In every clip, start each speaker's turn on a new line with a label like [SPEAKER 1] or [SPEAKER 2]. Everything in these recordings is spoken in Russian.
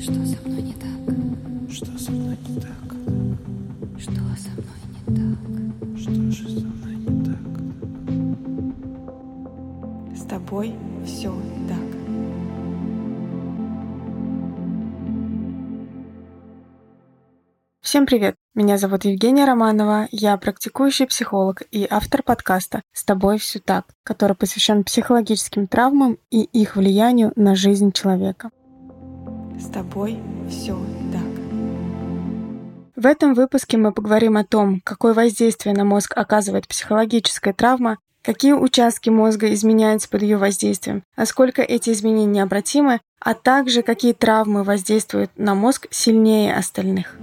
[SPEAKER 1] Что со мной не так?
[SPEAKER 2] Что со мной не так?
[SPEAKER 1] Что со мной не так?
[SPEAKER 2] Что же со мной не так?
[SPEAKER 3] С тобой все так. Всем привет! Меня зовут Евгения Романова, я практикующий психолог и автор подкаста «С тобой все так», который посвящен психологическим травмам и их влиянию на жизнь человека. С тобой все так. В этом выпуске мы поговорим о том, какое воздействие на мозг оказывает психологическая травма, какие участки мозга изменяются под ее воздействием, насколько эти изменения необратимы, а также какие травмы воздействуют на мозг сильнее остальных.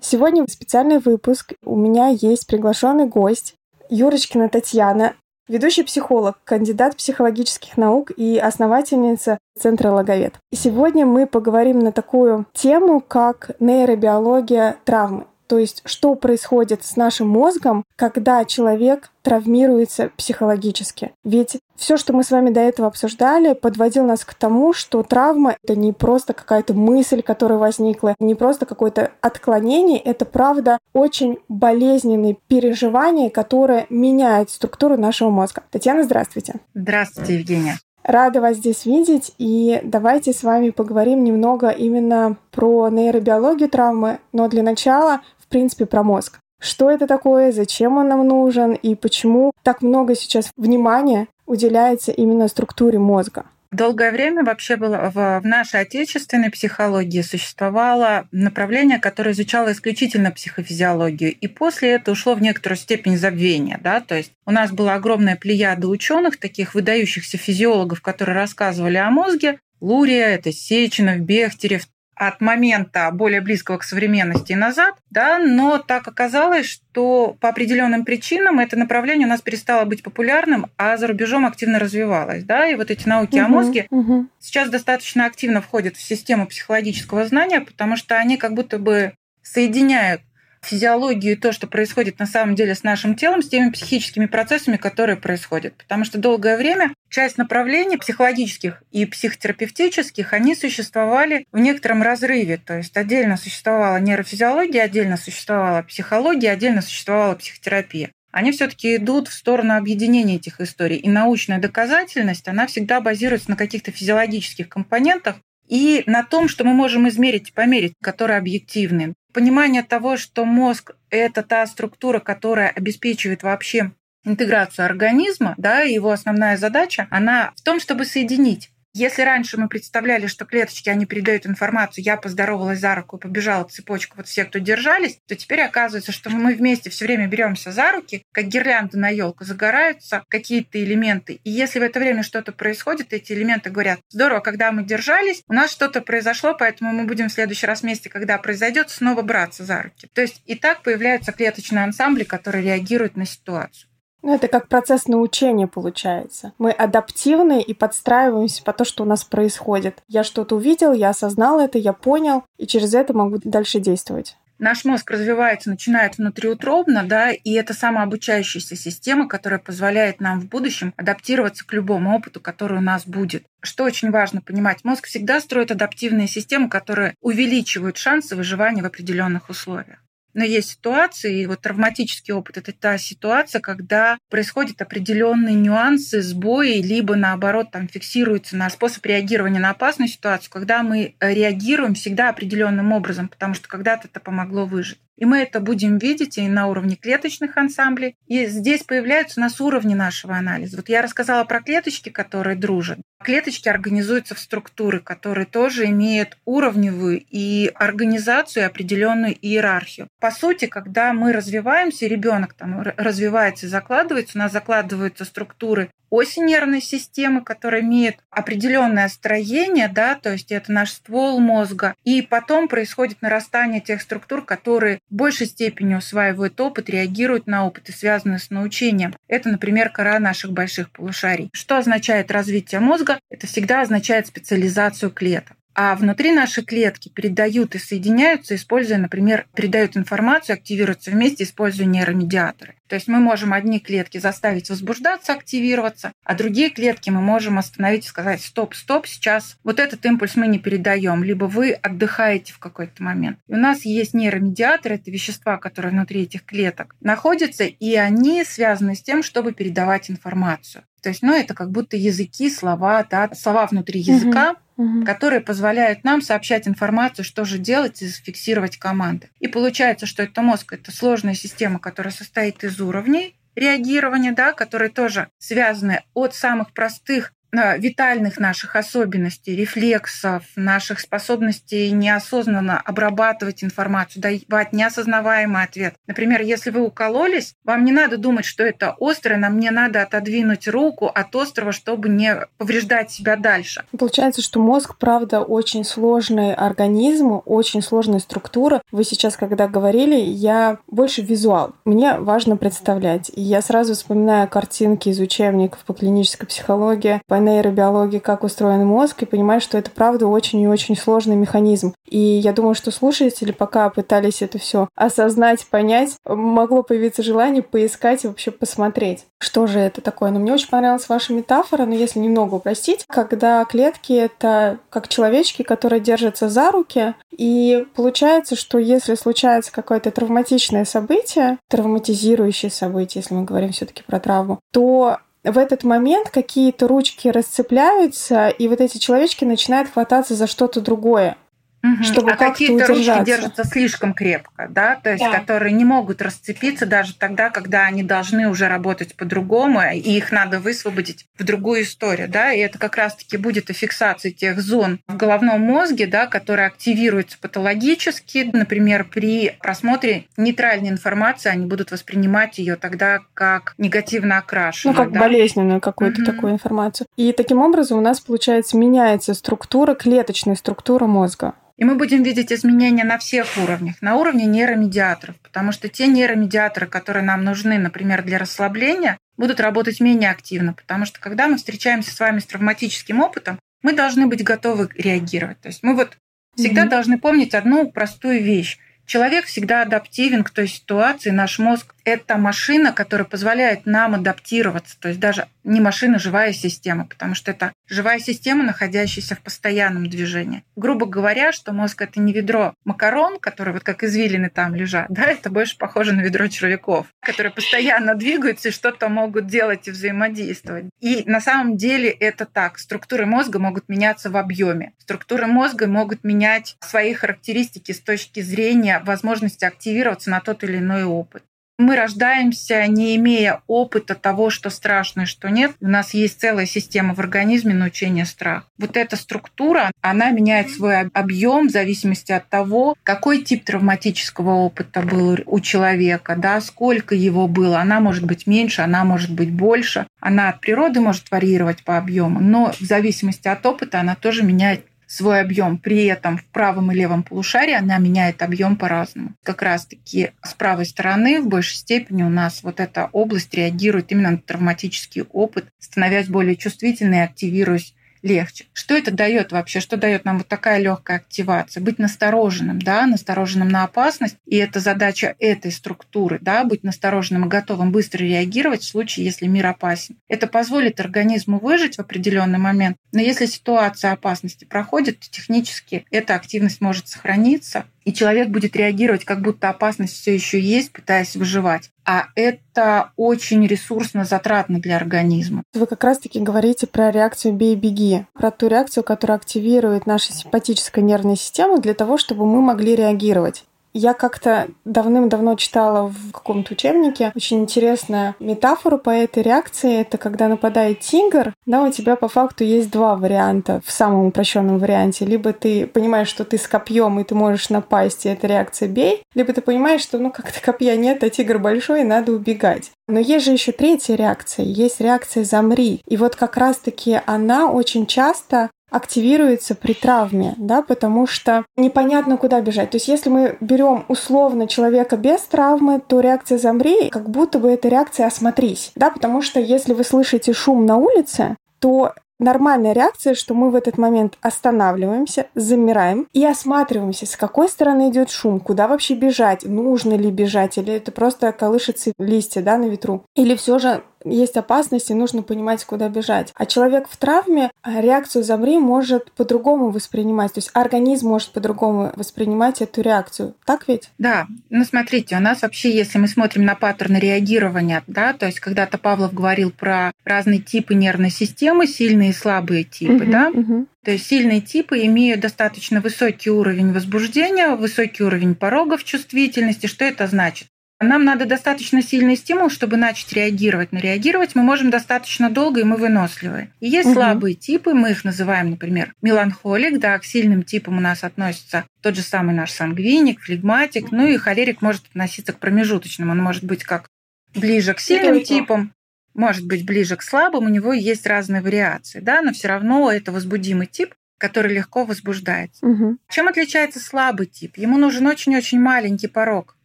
[SPEAKER 3] Сегодня специальный выпуск. У меня есть приглашенный гость Юрочкина Татьяна, ведущий психолог, кандидат психологических наук и основательница Центра Логовед. И сегодня мы поговорим на такую тему, как нейробиология травмы. То есть, что происходит с нашим мозгом, когда человек травмируется психологически. Ведь все, что мы с вами до этого обсуждали, подводил нас к тому, что травма — это не просто какая-то мысль, которая возникла, не просто какое-то отклонение, это, правда, очень болезненные переживания, которые меняют структуру нашего мозга. Татьяна, здравствуйте.
[SPEAKER 4] Здравствуйте, Евгения.
[SPEAKER 3] Рада вас здесь видеть, и давайте с вами поговорим немного именно про нейробиологию травмы, но для начала в принципе, про мозг. Что это такое, зачем он нам нужен и почему так много сейчас внимания уделяется именно структуре мозга?
[SPEAKER 4] Долгое время вообще было в, в нашей отечественной психологии существовало направление, которое изучало исключительно психофизиологию, и после этого ушло в некоторую степень забвения. Да? То есть у нас была огромная плеяда ученых, таких выдающихся физиологов, которые рассказывали о мозге, Лурия, это Сеченов, Бехтерев, от момента более близкого к современности и назад, да, но так оказалось, что по определенным причинам это направление у нас перестало быть популярным, а за рубежом активно развивалось, да, и вот эти науки угу, о мозге угу. сейчас достаточно активно входят в систему психологического знания, потому что они как будто бы соединяют физиологию и то, что происходит на самом деле с нашим телом, с теми психическими процессами, которые происходят. Потому что долгое время часть направлений психологических и психотерапевтических, они существовали в некотором разрыве. То есть отдельно существовала нейрофизиология, отдельно существовала психология, отдельно существовала психотерапия они все-таки идут в сторону объединения этих историй. И научная доказательность, она всегда базируется на каких-то физиологических компонентах и на том, что мы можем измерить и померить, которые объективны понимание того, что мозг – это та структура, которая обеспечивает вообще интеграцию организма, да, его основная задача, она в том, чтобы соединить если раньше мы представляли, что клеточки, они передают информацию, я поздоровалась за руку и побежала цепочку, вот все, кто держались, то теперь оказывается, что мы вместе все время беремся за руки, как гирлянды на елку, загораются какие-то элементы. И если в это время что-то происходит, эти элементы говорят, здорово, когда мы держались, у нас что-то произошло, поэтому мы будем в следующий раз вместе, когда произойдет, снова браться за руки. То есть и так появляются клеточные ансамбли, которые реагируют на ситуацию.
[SPEAKER 3] Ну, это как процесс научения получается. Мы адаптивны и подстраиваемся по то, что у нас происходит. Я что-то увидел, я осознал это, я понял, и через это могу дальше действовать.
[SPEAKER 4] Наш мозг развивается, начинает внутриутробно, да, и это самообучающаяся система, которая позволяет нам в будущем адаптироваться к любому опыту, который у нас будет. Что очень важно понимать, мозг всегда строит адаптивные системы, которые увеличивают шансы выживания в определенных условиях. Но есть ситуации, и вот травматический опыт – это та ситуация, когда происходят определенные нюансы, сбои, либо наоборот там фиксируется на способ реагирования на опасную ситуацию, когда мы реагируем всегда определенным образом, потому что когда-то это помогло выжить. И мы это будем видеть и на уровне клеточных ансамблей. И здесь появляются у нас уровни нашего анализа. Вот я рассказала про клеточки, которые дружат. Клеточки организуются в структуры, которые тоже имеют уровневую и организацию, и определенную иерархию. По сути, когда мы развиваемся, ребенок там развивается и закладывается, у нас закладываются структуры оси нервной системы, которая имеет определенное строение, да, то есть это наш ствол мозга, и потом происходит нарастание тех структур, которые в большей степени усваивают опыт, реагируют на опыт и связаны с научением. Это, например, кора наших больших полушарий. Что означает развитие мозга? Это всегда означает специализацию клеток. А внутри нашей клетки передают и соединяются, используя, например, передают информацию, активируются вместе, используя нейромедиаторы. То есть мы можем одни клетки заставить возбуждаться, активироваться, а другие клетки мы можем остановить и сказать «стоп, стоп, сейчас вот этот импульс мы не передаем», либо вы отдыхаете в какой-то момент. И у нас есть нейромедиаторы, это вещества, которые внутри этих клеток находятся, и они связаны с тем, чтобы передавать информацию. То есть, ну, это как будто языки, слова, да, слова внутри языка, угу. которые позволяют нам сообщать информацию, что же делать и зафиксировать команды. И получается, что это мозг, это сложная система, которая состоит из уровней, реагирования, да, которые тоже связаны от самых простых витальных наших особенностей, рефлексов, наших способностей неосознанно обрабатывать информацию, давать неосознаваемый ответ. Например, если вы укололись, вам не надо думать, что это острое, нам не надо отодвинуть руку от острова, чтобы не повреждать себя дальше.
[SPEAKER 3] Получается, что мозг, правда, очень сложный организм, очень сложная структура. Вы сейчас, когда говорили, я больше визуал. Мне важно представлять. И я сразу вспоминаю картинки из учебников по клинической психологии, по нейробиологии, как устроен мозг, и понимаешь, что это правда очень и очень сложный механизм. И я думаю, что слушатели пока пытались это все осознать, понять, могло появиться желание поискать и вообще посмотреть, что же это такое. Но мне очень понравилась ваша метафора, но если немного упростить, когда клетки — это как человечки, которые держатся за руки, и получается, что если случается какое-то травматичное событие, травматизирующее событие, если мы говорим все таки про травму, то в этот момент какие-то ручки расцепляются, и вот эти человечки начинают хвататься за что-то другое.
[SPEAKER 4] Угу. Чтобы а какие-то ручки держатся слишком крепко, да, то есть да. которые не могут расцепиться даже тогда, когда они должны уже работать по-другому, и их надо высвободить в другую историю, да, и это как раз-таки будет и фиксация тех зон в головном мозге, да, которые активируются патологически, например, при просмотре нейтральной информации они будут воспринимать ее тогда как негативно окрашенную.
[SPEAKER 3] Ну, как
[SPEAKER 4] да?
[SPEAKER 3] болезненную какую-то угу. такую информацию. И таким образом у нас, получается, меняется структура, клеточная структура мозга.
[SPEAKER 4] И мы будем видеть изменения на всех уровнях, на уровне нейромедиаторов, потому что те нейромедиаторы, которые нам нужны, например, для расслабления, будут работать менее активно, потому что когда мы встречаемся с вами с травматическим опытом, мы должны быть готовы реагировать. То есть мы вот всегда mm-hmm. должны помнить одну простую вещь. Человек всегда адаптивен к той ситуации, наш мозг это машина, которая позволяет нам адаптироваться. То есть даже не машина, живая система, потому что это живая система, находящаяся в постоянном движении. Грубо говоря, что мозг это не ведро макарон, которые вот как извилины там лежат, да, это больше похоже на ведро червяков, которые постоянно двигаются и что-то могут делать и взаимодействовать. И на самом деле это так. Структуры мозга могут меняться в объеме. Структуры мозга могут менять свои характеристики с точки зрения возможности активироваться на тот или иной опыт. Мы рождаемся, не имея опыта того, что страшно и что нет. У нас есть целая система в организме научения страх. Вот эта структура, она меняет свой объем в зависимости от того, какой тип травматического опыта был у человека, да, сколько его было. Она может быть меньше, она может быть больше. Она от природы может варьировать по объему, но в зависимости от опыта она тоже меняет свой объем. При этом в правом и левом полушарии она меняет объем по-разному. Как раз-таки с правой стороны в большей степени у нас вот эта область реагирует именно на травматический опыт, становясь более чувствительной активируясь легче. Что это дает вообще? Что дает нам вот такая легкая активация? Быть настороженным, да, настороженным на опасность. И это задача этой структуры, да, быть настороженным и готовым быстро реагировать в случае, если мир опасен. Это позволит организму выжить в определенный момент. Но если ситуация опасности проходит, то технически эта активность может сохраниться, и человек будет реагировать, как будто опасность все еще есть, пытаясь выживать. А это очень ресурсно затратно для организма.
[SPEAKER 3] Вы как раз-таки говорите про реакцию «бей-беги», про ту реакцию, которая активирует нашу симпатическую нервную систему для того, чтобы мы могли реагировать. Я как-то давным-давно читала в каком-то учебнике очень интересную метафору по этой реакции. Это когда нападает тигр, да, у тебя по факту есть два варианта в самом упрощенном варианте. Либо ты понимаешь, что ты с копьем и ты можешь напасть, и это реакция бей, либо ты понимаешь, что ну как-то копья нет, а тигр большой, и надо убегать. Но есть же еще третья реакция, есть реакция замри. И вот как раз-таки она очень часто активируется при травме, да, потому что непонятно, куда бежать. То есть если мы берем условно человека без травмы, то реакция «замри» как будто бы это реакция «осмотрись», да, потому что если вы слышите шум на улице, то нормальная реакция, что мы в этот момент останавливаемся, замираем и осматриваемся, с какой стороны идет шум, куда вообще бежать, нужно ли бежать, или это просто колышется листья да, на ветру. Или все же есть опасность, и нужно понимать, куда бежать. А человек в травме а, реакцию «замри» может по-другому воспринимать. То есть организм может по-другому воспринимать эту реакцию. Так ведь?
[SPEAKER 4] Да. Ну, смотрите, у нас вообще, если мы смотрим на паттерны реагирования, да, то есть когда-то Павлов говорил про разные типы нервной системы, сильные и слабые типы, угу, да, угу. То есть сильные типы имеют достаточно высокий уровень возбуждения, высокий уровень порогов чувствительности. Что это значит? Нам надо достаточно сильный стимул, чтобы начать реагировать. Но реагировать мы можем достаточно долго, и мы выносливы. И есть угу. слабые типы, мы их называем, например, меланхолик, да, к сильным типам у нас относится тот же самый наш сангвиник, флегматик, ну и холерик может относиться к промежуточным, он может быть как ближе к сильным типам, может быть ближе к слабым, у него есть разные вариации, да, но все равно это возбудимый тип, который легко возбуждается. Угу. Чем отличается слабый тип? Ему нужен очень-очень маленький порог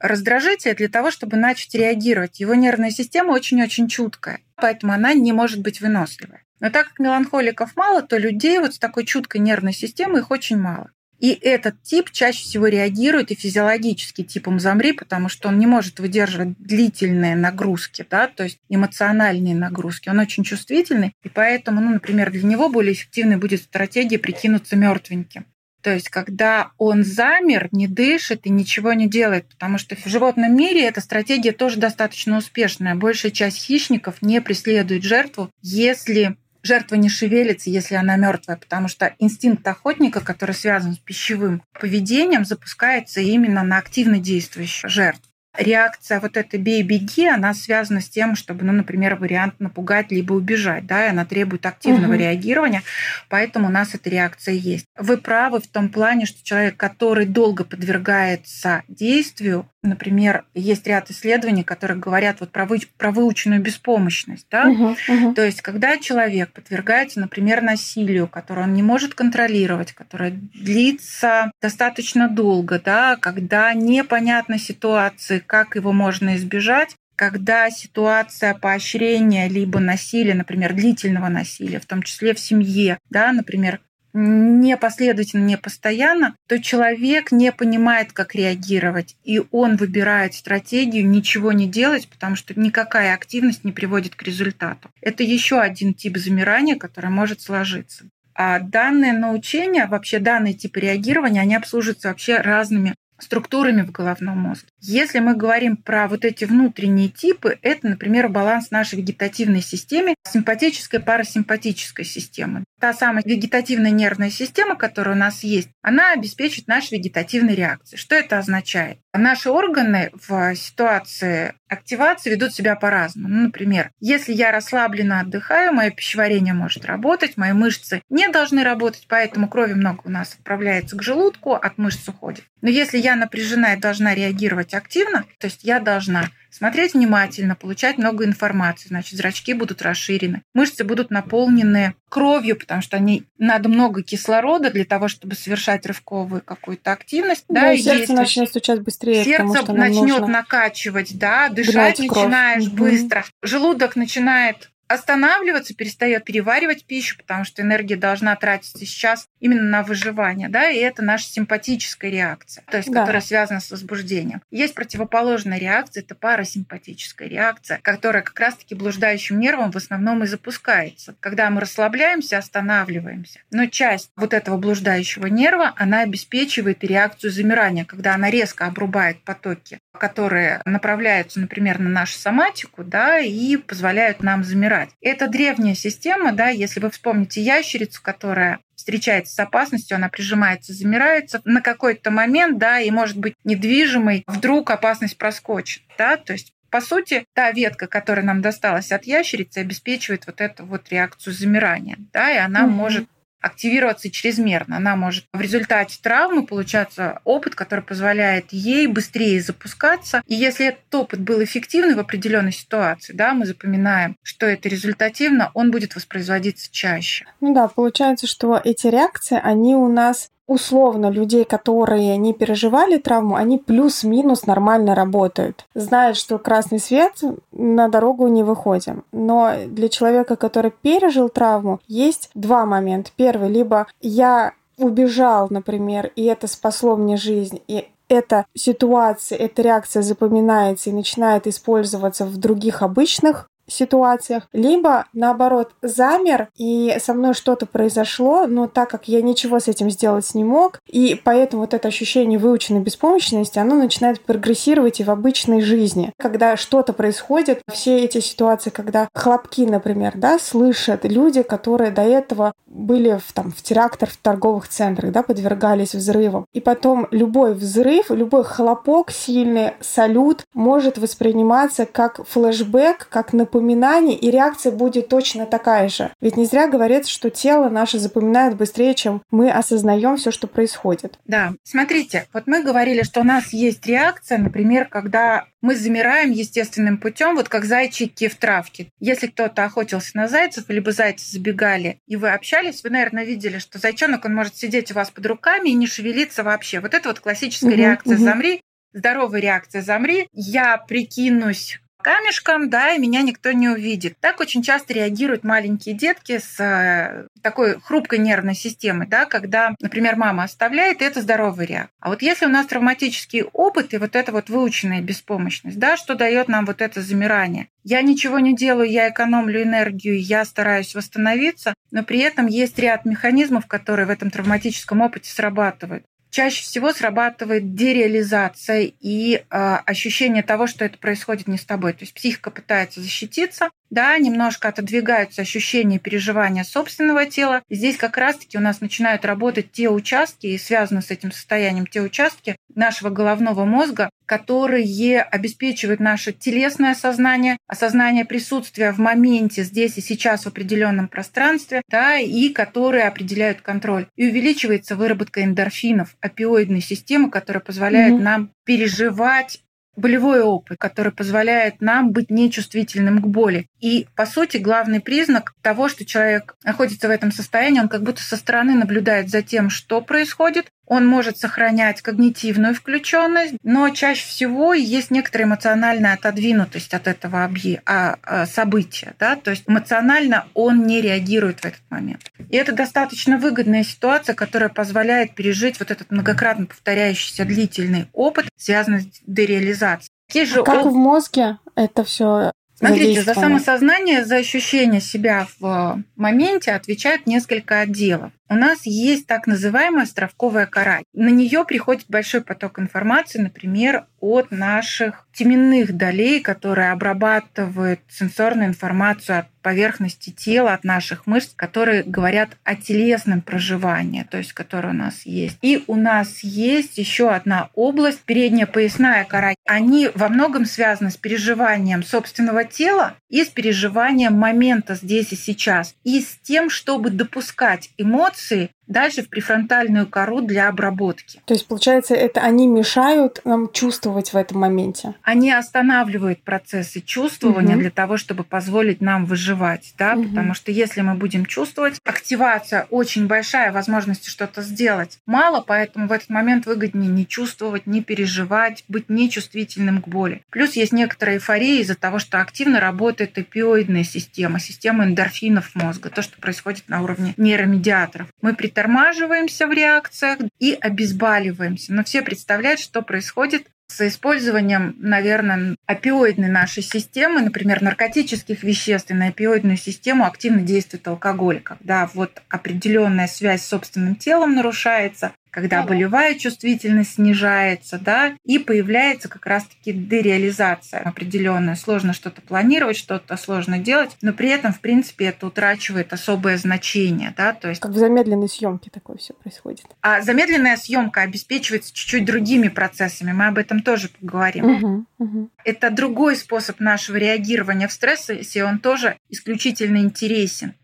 [SPEAKER 4] раздражителя для того, чтобы начать реагировать. Его нервная система очень-очень чуткая, поэтому она не может быть выносливой. Но так как меланхоликов мало, то людей вот с такой чуткой нервной системой их очень мало. И этот тип чаще всего реагирует и физиологически типом замри, потому что он не может выдерживать длительные нагрузки, да, то есть эмоциональные нагрузки. Он очень чувствительный, и поэтому, ну, например, для него более эффективной будет стратегия прикинуться мертвеньким. То есть, когда он замер, не дышит и ничего не делает, потому что в животном мире эта стратегия тоже достаточно успешная. Большая часть хищников не преследует жертву, если жертва не шевелится, если она мертвая, потому что инстинкт охотника, который связан с пищевым поведением, запускается именно на активно действующую жертву реакция вот этой «бей-беги», она связана с тем, чтобы, ну, например, вариант напугать либо убежать, да, и она требует активного угу. реагирования, поэтому у нас эта реакция есть. Вы правы в том плане, что человек, который долго подвергается действию, Например, есть ряд исследований, которые говорят вот про, вы, про выученную беспомощность. Да? Угу, угу. То есть, когда человек подвергается, например, насилию, которое он не может контролировать, которое длится достаточно долго, да, когда непонятна ситуация, как его можно избежать, когда ситуация поощрения либо насилия, например, длительного насилия, в том числе в семье, да, например, не последовательно, не постоянно, то человек не понимает, как реагировать, и он выбирает стратегию ничего не делать, потому что никакая активность не приводит к результату. Это еще один тип замирания, который может сложиться. А данные научения, вообще данные типы реагирования, они обслуживаются вообще разными структурами в головном мозге. Если мы говорим про вот эти внутренние типы, это, например, баланс нашей вегетативной системы, симпатической парасимпатической системы. Та самая вегетативная нервная система, которая у нас есть, она обеспечит наши вегетативные реакции. Что это означает? Наши органы в ситуации активации ведут себя по-разному. Ну, например, если я расслабленно отдыхаю, мое пищеварение может работать, мои мышцы не должны работать, поэтому крови много у нас отправляется к желудку, от мышц уходит. Но если я напряжена и должна реагировать активно, то есть я должна смотреть внимательно, получать много информации, значит, зрачки будут расширены, мышцы будут наполнены кровью, потому что они надо много кислорода для того, чтобы совершать рывковую какую-то активность.
[SPEAKER 3] Да, да и сердце начнет стучать быстрее.
[SPEAKER 4] Сердце начнет накачивать, да, дышать начинаешь угу. быстро. Желудок начинает останавливаться, перестает переваривать пищу, потому что энергия должна тратиться сейчас именно на выживание, да, и это наша симпатическая реакция, то есть да. которая связана с возбуждением. Есть противоположная реакция, это парасимпатическая реакция, которая как раз-таки блуждающим нервом в основном и запускается. Когда мы расслабляемся, останавливаемся. Но часть вот этого блуждающего нерва, она обеспечивает реакцию замирания, когда она резко обрубает потоки, которые направляются, например, на нашу соматику, да, и позволяют нам замирать. Это древняя система, да, если вы вспомните ящерицу, которая встречается с опасностью, она прижимается, замирается на какой-то момент, да, и может быть недвижимой, вдруг опасность проскочит, да, то есть по сути, та ветка, которая нам досталась от ящерицы, обеспечивает вот эту вот реакцию замирания, да, и она mm-hmm. может активироваться чрезмерно. Она может в результате травмы получаться опыт, который позволяет ей быстрее запускаться. И если этот опыт был эффективный в определенной ситуации, да, мы запоминаем, что это результативно, он будет воспроизводиться чаще.
[SPEAKER 3] Ну да, получается, что эти реакции, они у нас условно людей, которые не переживали травму, они плюс-минус нормально работают. Знают, что красный свет, на дорогу не выходим. Но для человека, который пережил травму, есть два момента. Первый, либо я убежал, например, и это спасло мне жизнь, и эта ситуация, эта реакция запоминается и начинает использоваться в других обычных ситуациях, либо наоборот замер и со мной что-то произошло, но так как я ничего с этим сделать не мог, и поэтому вот это ощущение выученной беспомощности, оно начинает прогрессировать и в обычной жизни. Когда что-то происходит, все эти ситуации, когда хлопки, например, да, слышат люди, которые до этого были в, там, в терактах в торговых центрах, да, подвергались взрывам. И потом любой взрыв, любой хлопок сильный, салют может восприниматься как флешбэк, как напоминание напоминание, и реакция будет точно такая же. Ведь не зря говорится, что тело наше запоминает быстрее, чем мы осознаем все, что происходит.
[SPEAKER 4] Да, смотрите, вот мы говорили, что у нас есть реакция, например, когда мы замираем естественным путем, вот как зайчики в травке. Если кто-то охотился на зайцев, либо зайцы забегали, и вы общались, вы, наверное, видели, что зайчонок, он может сидеть у вас под руками и не шевелиться вообще. Вот это вот классическая угу, реакция угу. «замри», здоровая реакция «замри», я прикинусь камешком, да, и меня никто не увидит. Так очень часто реагируют маленькие детки с э, такой хрупкой нервной системой, да, когда, например, мама оставляет, и это здоровый реакция. А вот если у нас травматический опыт и вот эта вот выученная беспомощность, да, что дает нам вот это замирание? Я ничего не делаю, я экономлю энергию, я стараюсь восстановиться, но при этом есть ряд механизмов, которые в этом травматическом опыте срабатывают чаще всего срабатывает дереализация и э, ощущение того, что это происходит не с тобой. То есть психика пытается защититься, да, немножко отодвигаются ощущения переживания собственного тела. здесь как раз-таки у нас начинают работать те участки, и связаны с этим состоянием те участки нашего головного мозга, которые обеспечивают наше телесное сознание, осознание присутствия в моменте здесь и сейчас в определенном пространстве, да, и которые определяют контроль. И увеличивается выработка эндорфинов, опиоидной системы, которая позволяет mm-hmm. нам переживать болевой опыт, который позволяет нам быть нечувствительным к боли. И, по сути, главный признак того, что человек находится в этом состоянии, он как будто со стороны наблюдает за тем, что происходит, он может сохранять когнитивную включенность, но чаще всего есть некоторая эмоциональная отодвинутость от этого объ... а, а, события. Да? То есть эмоционально он не реагирует в этот момент. И это достаточно выгодная ситуация, которая позволяет пережить вот этот многократно повторяющийся длительный опыт, связанный с дереализацией.
[SPEAKER 3] А как в мозге это все
[SPEAKER 4] Смотрите, за самосознание, за ощущение себя в моменте отвечают несколько отделов. У нас есть так называемая островковая кора. На нее приходит большой поток информации, например, от наших теменных долей, которые обрабатывают сенсорную информацию от поверхности тела, от наших мышц, которые говорят о телесном проживании, то есть которое у нас есть. И у нас есть еще одна область, передняя поясная кора. Они во многом связаны с переживанием собственного тела и с переживанием момента здесь и сейчас, и с тем, чтобы допускать эмоции дальше в префронтальную кору для обработки.
[SPEAKER 3] То есть, получается, это они мешают нам чувствовать в этом моменте?
[SPEAKER 4] Они останавливают процессы чувствования угу. для того, чтобы позволить нам выживать, да, угу. потому что если мы будем чувствовать, активация очень большая, возможности что-то сделать мало, поэтому в этот момент выгоднее не чувствовать, не переживать, быть нечувствительным к боли. Плюс есть некоторая эйфория из-за того, что активно работает эпиоидная система, система эндорфинов мозга, то, что происходит на уровне нейромедиаторов. Мы при притормаживаемся в реакциях и обезболиваемся. Но все представляют, что происходит с использованием, наверное, опиоидной нашей системы, например, наркотических веществ и на опиоидную систему активно действует алкоголь, когда вот определенная связь с собственным телом нарушается, когда болевая чувствительность снижается, да, и появляется как раз-таки дереализация определенная. Сложно что-то планировать, что-то сложно делать, но при этом, в принципе, это утрачивает особое значение, да, то есть...
[SPEAKER 3] Как в замедленной съемке такое все происходит.
[SPEAKER 4] А замедленная съемка обеспечивается чуть-чуть другими процессами, мы об этом тоже поговорим.
[SPEAKER 3] Угу, угу.
[SPEAKER 4] Это другой способ нашего реагирования в стрессе, он тоже исключительно интересен.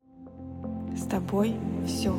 [SPEAKER 3] С тобой все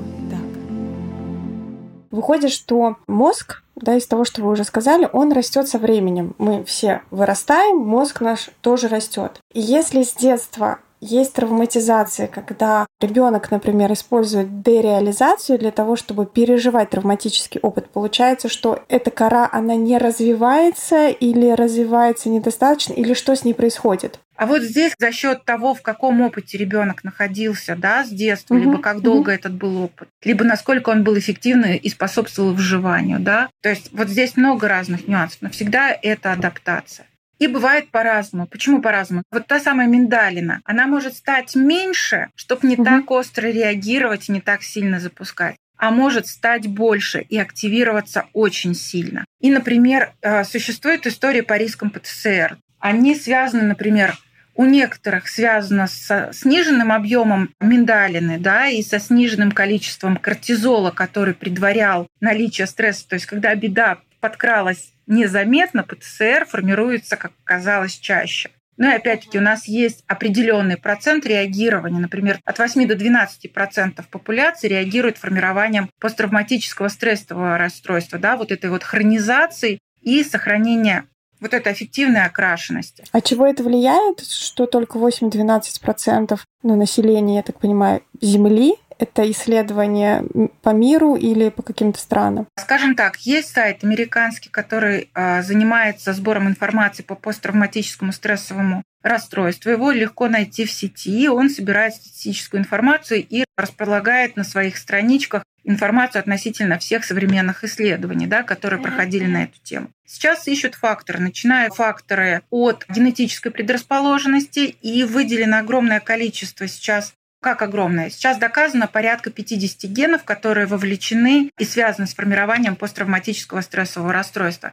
[SPEAKER 3] Выходит, что мозг, да, из того, что вы уже сказали, он растет со временем. Мы все вырастаем, мозг наш тоже растет. И если с детства есть травматизация, когда ребенок, например, использует дереализацию для того, чтобы переживать травматический опыт. Получается, что эта кора, она не развивается или развивается недостаточно, или что с ней происходит?
[SPEAKER 4] А вот здесь за счет того, в каком опыте ребенок находился, да, с детства, угу, либо как долго угу. этот был опыт, либо насколько он был эффективный и способствовал выживанию, да. То есть вот здесь много разных нюансов, но всегда это адаптация. И бывает по-разному. Почему по-разному? Вот та самая миндалина, она может стать меньше, чтобы не угу. так остро реагировать и не так сильно запускать а может стать больше и активироваться очень сильно. И, например, э, существует история по рискам ПТСР. Они связаны, например, у некоторых связано с сниженным объемом миндалины, да, и со сниженным количеством кортизола, который предварял наличие стресса. То есть, когда беда подкралась незаметно, ПТСР формируется, как оказалось, чаще. Ну и опять-таки у нас есть определенный процент реагирования. Например, от 8 до 12 процентов популяции реагирует формированием посттравматического стрессового расстройства, да, вот этой вот хронизации и сохранения вот этой аффективной окрашенности.
[SPEAKER 3] А чего это влияет, что только 8-12% ну, населения, я так понимаю, Земли это исследование по миру или по каким-то странам?
[SPEAKER 4] Скажем так, есть сайт американский, который а, занимается сбором информации по посттравматическому стрессовому расстройству. Его легко найти в сети. Он собирает статистическую информацию и располагает на своих страничках информацию относительно всех современных исследований, да, которые проходили на эту тему. Сейчас ищут факторы, начиная факторы от генетической предрасположенности, и выделено огромное количество сейчас как огромное. Сейчас доказано порядка 50 генов, которые вовлечены и связаны с формированием посттравматического стрессового расстройства.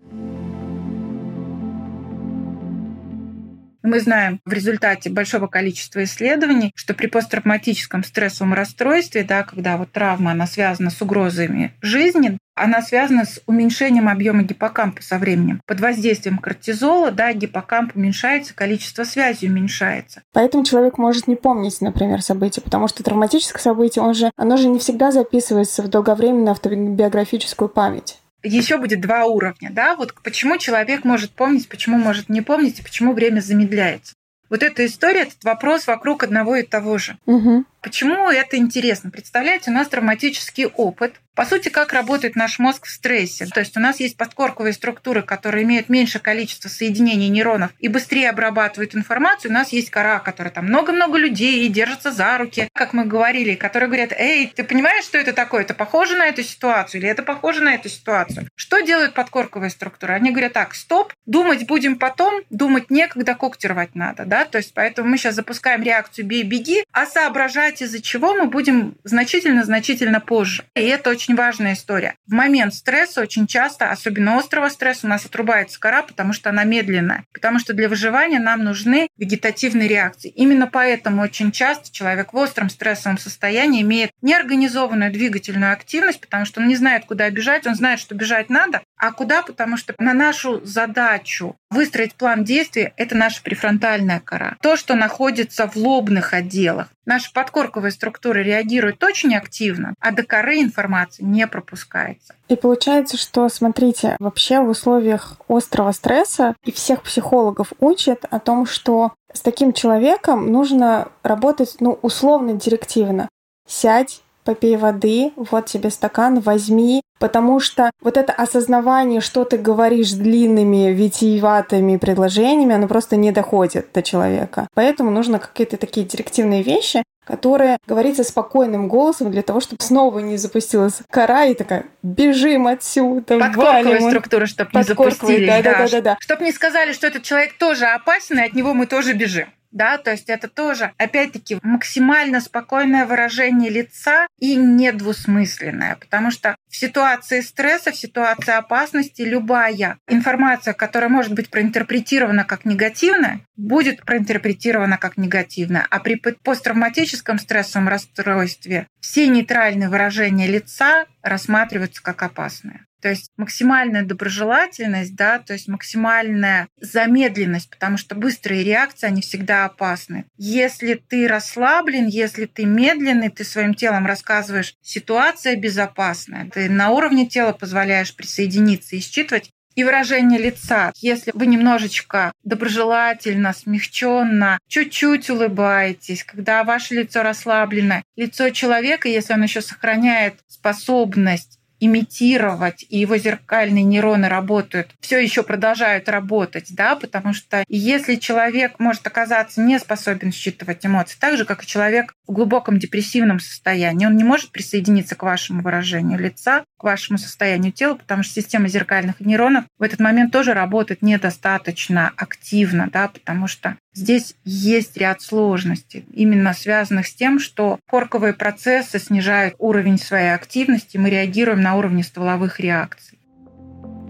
[SPEAKER 4] Мы знаем в результате большого количества исследований, что при посттравматическом стрессовом расстройстве, да, когда вот травма она связана с угрозами жизни, она связана с уменьшением объема гиппокампа со временем. Под воздействием кортизола да, гиппокамп уменьшается, количество связей уменьшается.
[SPEAKER 3] Поэтому человек может не помнить, например, события, потому что травматическое событие, он же, оно же не всегда записывается в долговременную автобиографическую память
[SPEAKER 4] еще будет два уровня, да, вот почему человек может помнить, почему может не помнить, и почему время замедляется. Вот эта история, этот вопрос вокруг одного и того же.
[SPEAKER 3] Угу.
[SPEAKER 4] Почему это интересно? Представляете, у нас травматический опыт, по сути, как работает наш мозг в стрессе. То есть у нас есть подкорковые структуры, которые имеют меньше количество соединений нейронов и быстрее обрабатывают информацию. У нас есть кора, которая там много-много людей и держатся за руки, как мы говорили, которые говорят, эй, ты понимаешь, что это такое? Это похоже на эту ситуацию или это похоже на эту ситуацию? Что делают подкорковые структуры? Они говорят, так, стоп, думать будем потом, думать некогда, когти рвать надо. Да? То есть поэтому мы сейчас запускаем реакцию «бей-беги», а соображать из-за чего мы будем значительно-значительно позже. И это очень важная история. В момент стресса очень часто, особенно острого стресса, у нас отрубается кора, потому что она медленная. Потому что для выживания нам нужны вегетативные реакции. Именно поэтому очень часто человек в остром стрессовом состоянии имеет неорганизованную двигательную активность, потому что он не знает, куда бежать, он знает, что бежать надо, а куда, потому что на нашу задачу выстроить план действий – это наша префронтальная кора. То, что находится в лобных отделах. Наши подкорковые структуры реагируют очень активно, а до коры информации не пропускается.
[SPEAKER 3] И получается, что, смотрите, вообще в условиях острого стресса и всех психологов учат о том, что с таким человеком нужно работать, ну, условно директивно. Сядь, попей воды, вот тебе стакан, возьми, потому что вот это осознавание, что ты говоришь длинными, витиеватыми предложениями, оно просто не доходит до человека. Поэтому нужно какие-то такие директивные вещи, которые говорится спокойным голосом для того, чтобы снова не запустилась кора и такая «бежим отсюда,
[SPEAKER 4] Подкорковая структура, чтобы не запустились. Да, да, да, да, да. Чтобы не сказали, что этот человек тоже опасен, и от него мы тоже бежим да, то есть это тоже, опять-таки, максимально спокойное выражение лица и недвусмысленное, потому что в ситуации стресса, в ситуации опасности любая информация, которая может быть проинтерпретирована как негативная, будет проинтерпретирована как негативная. А при посттравматическом стрессовом расстройстве все нейтральные выражения лица рассматриваются как опасные. То есть максимальная доброжелательность, да, то есть максимальная замедленность, потому что быстрые реакции, они всегда опасны. Если ты расслаблен, если ты медленный, ты своим телом рассказываешь, ситуация безопасная, ты на уровне тела позволяешь присоединиться и считывать и выражение лица. Если вы немножечко доброжелательно, смягченно, чуть-чуть улыбаетесь, когда ваше лицо расслаблено, лицо человека, если он еще сохраняет способность имитировать, и его зеркальные нейроны работают, все еще продолжают работать, да, потому что если человек может оказаться не способен считывать эмоции, так же, как и человек в глубоком депрессивном состоянии, он не может присоединиться к вашему выражению лица, к вашему состоянию тела, потому что система зеркальных нейронов в этот момент тоже работает недостаточно активно, да, потому что Здесь есть ряд сложностей, именно связанных с тем, что корковые процессы снижают уровень своей активности, мы реагируем на уровне стволовых реакций.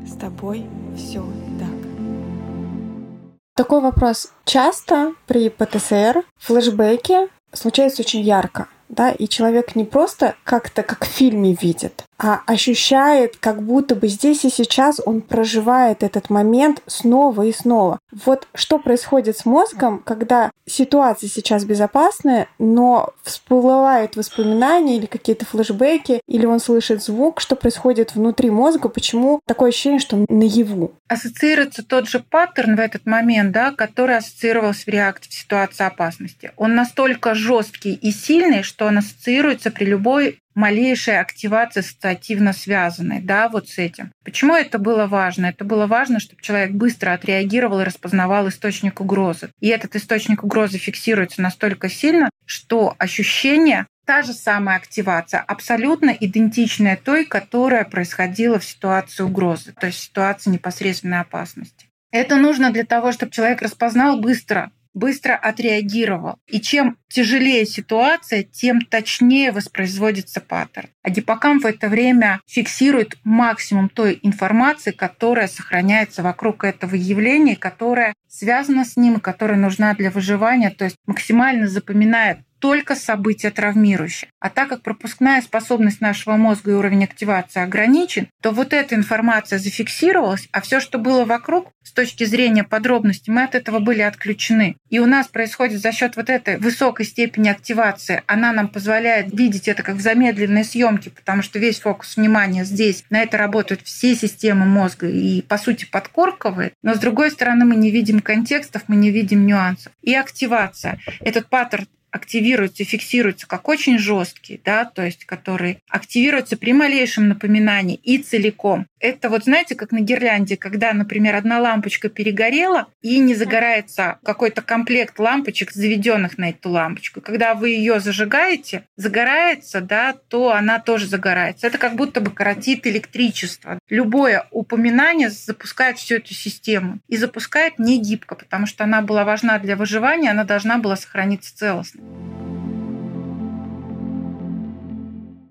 [SPEAKER 3] С тобой все так. Такой вопрос. Часто при ПТСР флешбеки случаются очень ярко да, и человек не просто как-то как в фильме видит, ощущает, как будто бы здесь и сейчас он проживает этот момент снова и снова. Вот что происходит с мозгом, когда ситуация сейчас безопасная, но всплывают воспоминания или какие-то флешбеки, или он слышит звук, что происходит внутри мозга, почему такое ощущение, что он наяву.
[SPEAKER 4] Ассоциируется тот же паттерн в этот момент, да, который ассоциировался в реакции в ситуации опасности. Он настолько жесткий и сильный, что он ассоциируется при любой малейшей активации ассоциативно связанной, да, вот с этим. Почему это было важно? Это было важно, чтобы человек быстро отреагировал и распознавал источник угрозы. И этот источник угрозы фиксируется настолько сильно, что ощущение та же самая активация, абсолютно идентичная той, которая происходила в ситуации угрозы, то есть в ситуации непосредственной опасности. Это нужно для того, чтобы человек распознал быстро быстро отреагировал. И чем тяжелее ситуация, тем точнее воспроизводится паттерн. А гиппокамп в это время фиксирует максимум той информации, которая сохраняется вокруг этого явления, которая связана с ним и которая нужна для выживания, то есть максимально запоминает только события травмирующие. А так как пропускная способность нашего мозга и уровень активации ограничен, то вот эта информация зафиксировалась, а все, что было вокруг, с точки зрения подробностей, мы от этого были отключены. И у нас происходит за счет вот этой высокой степени активации, она нам позволяет видеть это как в замедленной съемке, потому что весь фокус внимания здесь, на это работают все системы мозга и, по сути, подкорковые. Но, с другой стороны, мы не видим контекстов, мы не видим нюансов. И активация. Этот паттерн активируется и фиксируется как очень жесткий, да, то есть который активируется при малейшем напоминании и целиком. Это вот знаете, как на гирлянде, когда, например, одна лампочка перегорела и не загорается какой-то комплект лампочек, заведенных на эту лампочку. Когда вы ее зажигаете, загорается, да, то она тоже загорается. Это как будто бы коротит электричество. Любое упоминание запускает всю эту систему и запускает не гибко, потому что она была важна для выживания, она должна была сохраниться целостно.
[SPEAKER 3] you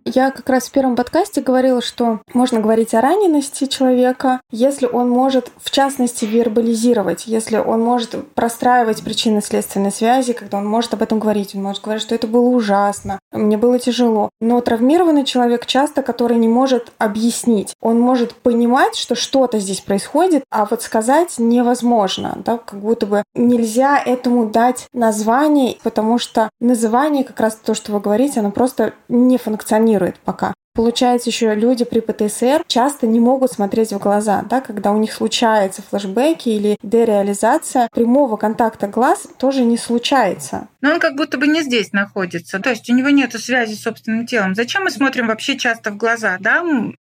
[SPEAKER 3] Я как раз в первом подкасте говорила, что можно говорить о ранености человека, если он может, в частности, вербализировать, если он может простраивать причинно-следственные связи, когда он может об этом говорить, он может говорить, что это было ужасно, мне было тяжело. Но травмированный человек часто, который не может объяснить, он может понимать, что что-то здесь происходит, а вот сказать невозможно, да, как будто бы нельзя этому дать название, потому что называние, как раз то, что вы говорите, оно просто не функционирует функционирует пока. Получается, еще люди при ПТСР часто не могут смотреть в глаза, да, когда у них случаются флешбеки или дереализация, прямого контакта глаз тоже не случается.
[SPEAKER 4] Но он как будто бы не здесь находится, то есть у него нет связи с собственным телом. Зачем мы смотрим вообще часто в глаза, да?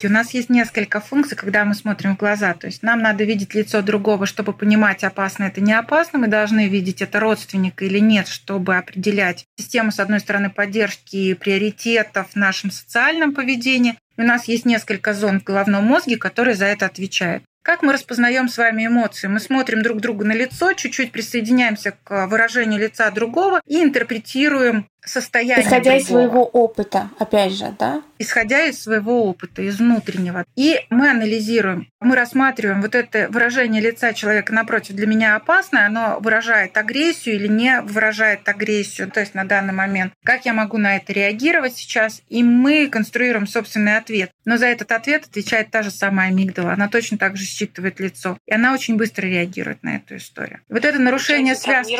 [SPEAKER 4] У нас есть несколько функций, когда мы смотрим в глаза. То есть нам надо видеть лицо другого, чтобы понимать, опасно это не опасно. Мы должны видеть, это родственник или нет, чтобы определять систему, с одной стороны, поддержки и приоритетов в нашем социальном поведении. у нас есть несколько зон в головном мозге, которые за это отвечают. Как мы распознаем с вами эмоции? Мы смотрим друг другу на лицо, чуть-чуть присоединяемся к выражению лица другого и интерпретируем состояние
[SPEAKER 3] Исходя
[SPEAKER 4] другого.
[SPEAKER 3] из своего опыта, опять же, да?
[SPEAKER 4] Исходя из своего опыта, из внутреннего. И мы анализируем, мы рассматриваем вот это выражение лица человека напротив для меня опасное, оно выражает агрессию или не выражает агрессию, то есть на данный момент. Как я могу на это реагировать сейчас? И мы конструируем собственный ответ. Но за этот ответ отвечает та же самая амигдала. Она точно так же считывает лицо. И она очень быстро реагирует на эту историю. Вот это нарушение связки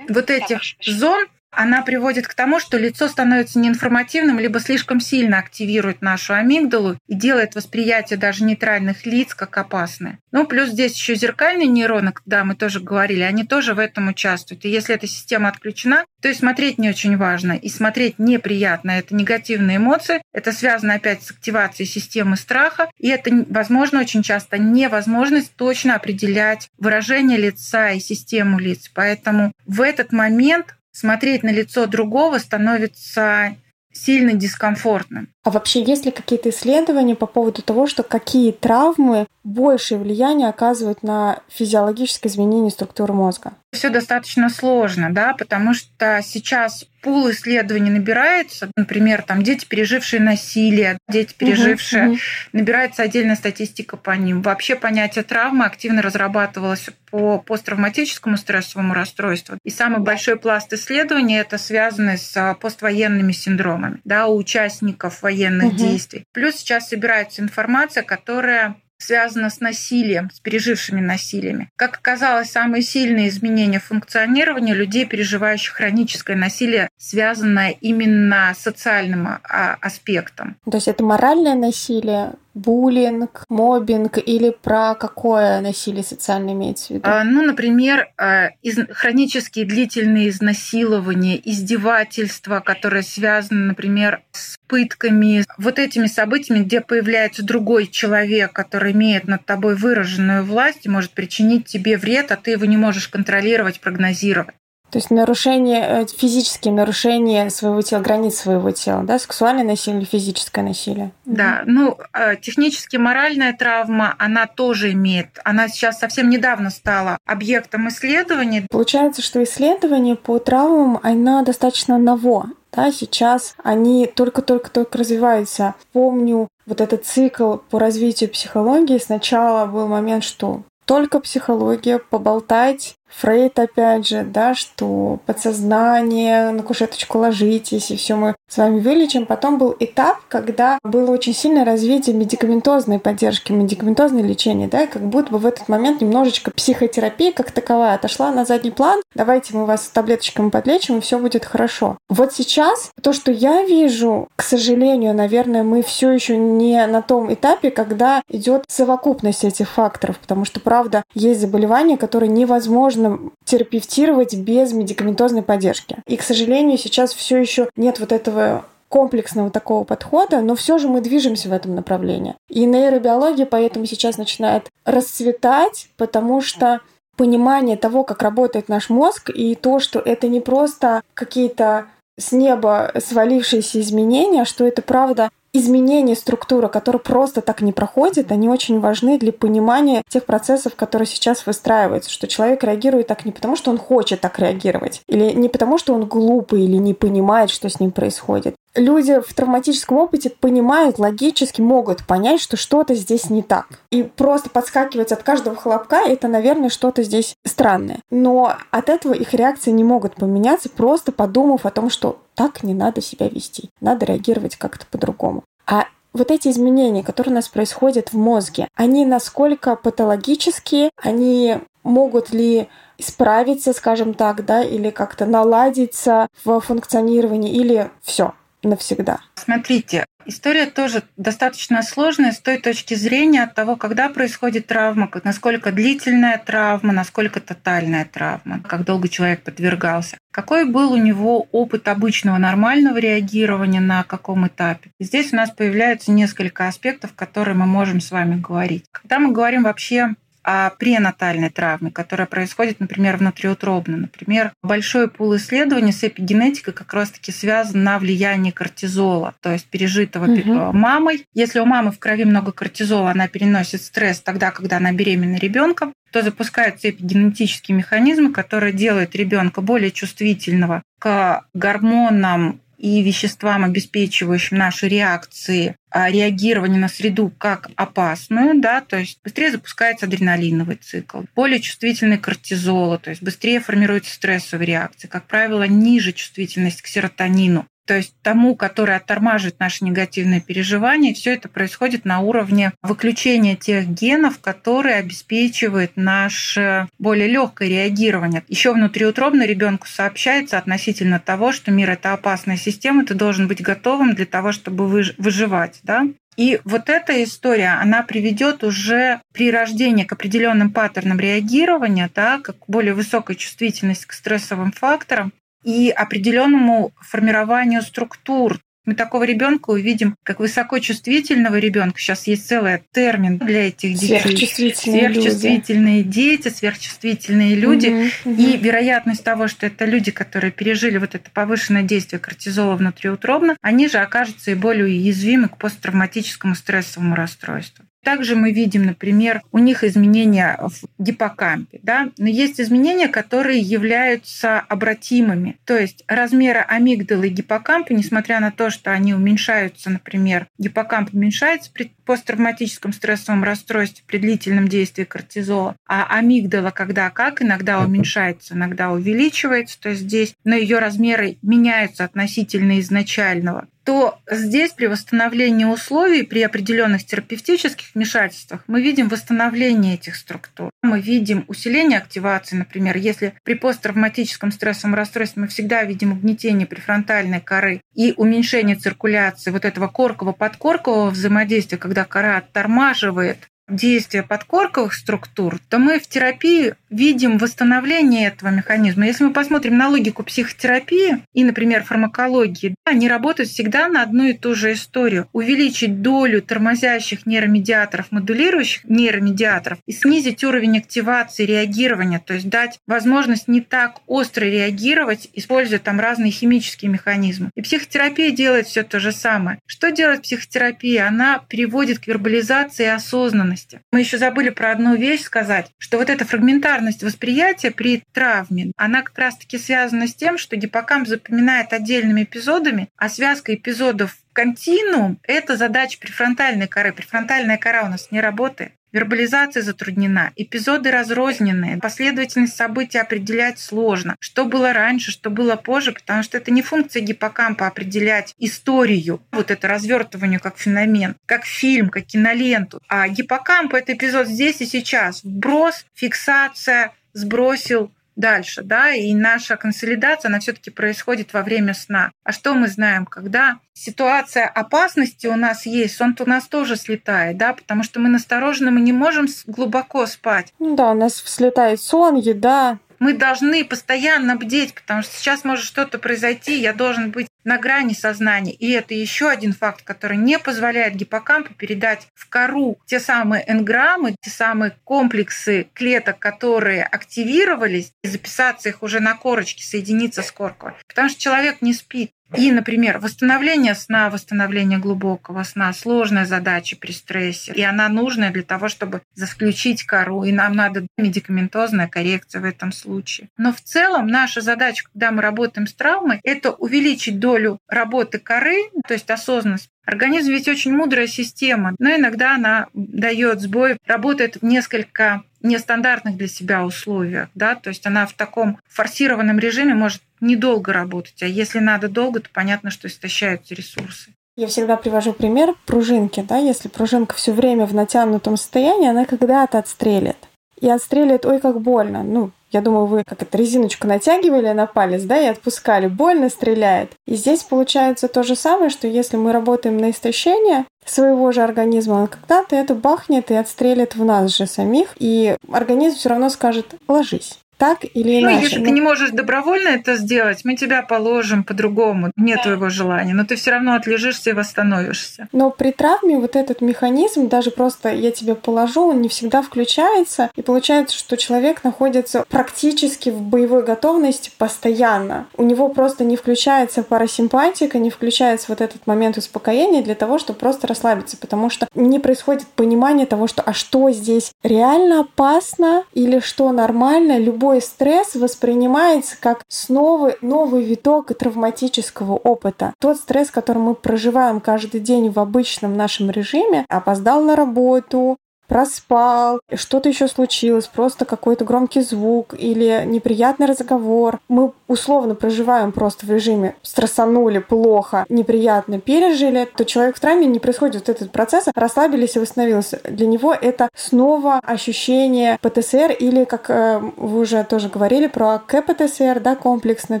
[SPEAKER 4] вот этих зон она приводит к тому, что лицо становится неинформативным, либо слишком сильно активирует нашу амигдалу и делает восприятие даже нейтральных лиц как опасное. Ну, плюс здесь еще зеркальные нейроны, да, мы тоже говорили, они тоже в этом участвуют. И если эта система отключена, то и смотреть не очень важно. И смотреть неприятно. Это негативные эмоции. Это связано опять с активацией системы страха. И это, возможно, очень часто невозможность точно определять выражение лица и систему лиц. Поэтому в этот момент смотреть на лицо другого становится сильно дискомфортным.
[SPEAKER 3] А вообще есть ли какие-то исследования по поводу того, что какие травмы большее влияние оказывают на физиологическое изменение структуры мозга?
[SPEAKER 4] Все достаточно сложно, да, потому что сейчас пул исследований набирается, например, там дети, пережившие насилие, дети, пережившие, угу, угу. набирается отдельная статистика по ним. Вообще понятие травмы активно разрабатывалось по посттравматическому стрессовому расстройству. И самый большой пласт исследований это связано с поствоенными синдромами, да, у участников военных угу. действий. Плюс сейчас собирается информация, которая связана с насилием, с пережившими насилиями. Как оказалось, самые сильные изменения функционирования людей, переживающих хроническое насилие, связано именно с социальным а, аспектом.
[SPEAKER 3] То есть это моральное насилие, буллинг, мобинг или про какое насилие социальное имеется в виду?
[SPEAKER 4] А, ну, например, а, из, хронические длительные изнасилования, издевательства, которые связаны, например, с пытками, вот этими событиями, где появляется другой человек, который имеет над тобой выраженную власть и может причинить тебе вред, а ты его не можешь контролировать, прогнозировать.
[SPEAKER 3] То есть нарушение, э, физические нарушения своего тела, границ своего тела, да, сексуальное насилие или физическое насилие.
[SPEAKER 4] Да, ну, э, технически моральная травма, она тоже имеет, она сейчас совсем недавно стала объектом исследований.
[SPEAKER 3] Получается, что исследование по травмам, она достаточно ново. Да, сейчас они только-только-только развиваются. Помню вот этот цикл по развитию психологии. Сначала был момент, что только психология, поболтать, Фрейд, опять же, да, что подсознание, на кушеточку ложитесь, и все мы с вами вылечим. Потом был этап, когда было очень сильное развитие медикаментозной поддержки, медикаментозное лечение, да, и как будто бы в этот момент немножечко психотерапия как таковая отошла на задний план. Давайте мы вас таблеточками подлечим, и все будет хорошо. Вот сейчас то, что я вижу, к сожалению, наверное, мы все еще не на том этапе, когда идет совокупность этих факторов, потому что, правда, есть заболевания, которые невозможно можно терапевтировать без медикаментозной поддержки. И, к сожалению, сейчас все еще нет вот этого комплексного такого подхода, но все же мы движемся в этом направлении. И нейробиология поэтому сейчас начинает расцветать, потому что понимание того, как работает наш мозг, и то, что это не просто какие-то с неба свалившиеся изменения, что это правда изменения структуры, которые просто так не проходят, они очень важны для понимания тех процессов, которые сейчас выстраиваются, что человек реагирует так не потому, что он хочет так реагировать, или не потому, что он глупый или не понимает, что с ним происходит. Люди в травматическом опыте понимают, логически могут понять, что что-то здесь не так. И просто подскакивать от каждого хлопка — это, наверное, что-то здесь странное. Но от этого их реакции не могут поменяться, просто подумав о том, что так не надо себя вести. Надо реагировать как-то по-другому. А вот эти изменения, которые у нас происходят в мозге, они насколько патологические, они могут ли исправиться, скажем так, да, или как-то наладиться в функционировании, или все, навсегда?
[SPEAKER 4] Смотрите, история тоже достаточно сложная с той точки зрения от того, когда происходит травма, насколько длительная травма, насколько тотальная травма, как долго человек подвергался. Какой был у него опыт обычного нормального реагирования на каком этапе? Здесь у нас появляются несколько аспектов, которые мы можем с вами говорить. Когда мы говорим вообще о пренатальной травме, которая происходит, например, внутриутробно. Например, большой пул исследований с эпигенетикой как раз-таки связан на влиянии кортизола, то есть пережитого угу. мамой. Если у мамы в крови много кортизола, она переносит стресс тогда, когда она беременна ребенком, то запускаются эпигенетические механизмы, которые делают ребенка более чувствительного к гормонам и веществам, обеспечивающим наши реакции а, реагирование на среду как опасную, да, то есть быстрее запускается адреналиновый цикл, более чувствительный кортизола, то есть быстрее формируется стрессовые реакции, как правило, ниже чувствительность к серотонину, то есть тому, который оттормаживает наши негативные переживания, все это происходит на уровне выключения тех генов, которые обеспечивают наше более легкое реагирование. Еще внутриутробно ребенку сообщается относительно того, что мир это опасная система, ты должен быть готовым для того, чтобы выживать. Да? И вот эта история, она приведет уже при рождении к определенным паттернам реагирования, да, как более высокой чувствительности к стрессовым факторам, и определенному формированию структур. Мы такого ребенка увидим, как высокочувствительного ребенка. Сейчас есть целый термин для этих детей.
[SPEAKER 3] Сверхчувствительные,
[SPEAKER 4] сверхчувствительные люди. дети, сверхчувствительные люди. Угу, угу. И вероятность того, что это люди, которые пережили вот это повышенное действие кортизола внутриутробно, они же окажутся и более уязвимы к посттравматическому стрессовому расстройству. Также мы видим, например, у них изменения в гиппокампе, да? но есть изменения, которые являются обратимыми. То есть размеры амигдалы и гиппокампа, несмотря на то, что они уменьшаются, например, гиппокамп уменьшается при посттравматическом стрессовом расстройстве при длительном действии кортизола, а амигдала когда как, иногда уменьшается, иногда увеличивается, то есть здесь, но ее размеры меняются относительно изначального то здесь при восстановлении условий, при определенных терапевтических вмешательствах мы видим восстановление этих структур. Мы видим усиление активации, например, если при посттравматическом стрессовом расстройстве мы всегда видим угнетение префронтальной коры и уменьшение циркуляции вот этого корково-подкоркового взаимодействия, когда кора оттормаживает действия подкорковых структур, то мы в терапии видим восстановление этого механизма. Если мы посмотрим на логику психотерапии и, например, фармакологии, они работают всегда на одну и ту же историю. Увеличить долю тормозящих нейромедиаторов, модулирующих нейромедиаторов и снизить уровень активации, реагирования, то есть дать возможность не так остро реагировать, используя там разные химические механизмы. И психотерапия делает все то же самое. Что делает психотерапия? Она переводит к вербализации осознанности осознанности. Мы еще забыли про одну вещь сказать, что вот эта фрагментарность восприятия при травме, она как раз-таки связана с тем, что гиппокамп запоминает отдельными эпизодами, а связка эпизодов континуум – это задача префронтальной коры. Префронтальная кора у нас не работает. Вербализация затруднена, эпизоды разрозненные, последовательность событий определять сложно. Что было раньше, что было позже, потому что это не функция гиппокампа определять историю, вот это развертывание как феномен, как фильм, как киноленту. А гиппокамп — это эпизод здесь и сейчас. Вброс, фиксация, сбросил, дальше, да, и наша консолидация, она все-таки происходит во время сна. А что мы знаем, когда ситуация опасности у нас есть, сон у нас тоже слетает, да, потому что мы насторожены, мы не можем глубоко спать.
[SPEAKER 3] Да, у нас слетает сон, еда,
[SPEAKER 4] мы должны постоянно бдеть, потому что сейчас может что-то произойти, я должен быть на грани сознания. И это еще один факт, который не позволяет гиппокампу передать в кору те самые энграммы, те самые комплексы клеток, которые активировались, и записаться их уже на корочке, соединиться с корковой. Потому что человек не спит. И, например, восстановление сна, восстановление глубокого сна – сложная задача при стрессе. И она нужная для того, чтобы засключить кору. И нам надо медикаментозная коррекция в этом случае. Но в целом наша задача, когда мы работаем с травмой, это увеличить долю работы коры, то есть осознанность Организм ведь очень мудрая система, но иногда она дает сбой, работает в несколько нестандартных для себя условиях, да, то есть она в таком форсированном режиме может недолго работать, а если надо долго, то понятно, что истощаются ресурсы.
[SPEAKER 3] Я всегда привожу пример пружинки, да, если пружинка все время в натянутом состоянии, она когда-то отстрелит. И отстреливает, ой, как больно. Ну, я думаю, вы как это резиночку натягивали на палец, да, и отпускали. Больно стреляет. И здесь получается то же самое, что если мы работаем на истощение своего же организма, он когда-то это бахнет и отстрелит в нас же самих, и организм все равно скажет «ложись» так или иначе.
[SPEAKER 4] Ну, если ну, ты не можешь добровольно это сделать, мы тебя положим по-другому. Нет да. твоего желания, но ты все равно отлежишься и восстановишься.
[SPEAKER 3] Но при травме вот этот механизм, даже просто я тебя положу, он не всегда включается, и получается, что человек находится практически в боевой готовности постоянно. У него просто не включается парасимпатика, не включается вот этот момент успокоения для того, чтобы просто расслабиться, потому что не происходит понимание того, что а что здесь реально опасно или что нормально, любой любой стресс воспринимается как снова новый виток травматического опыта. Тот стресс, который мы проживаем каждый день в обычном нашем режиме, опоздал на работу, проспал, что-то еще случилось, просто какой-то громкий звук или неприятный разговор. Мы условно проживаем просто в режиме стрессанули, плохо, неприятно пережили, то человек в травме не происходит вот этот процесс, расслабились и восстановился. Для него это снова ощущение ПТСР или, как э, вы уже тоже говорили, про КПТСР, да, комплексное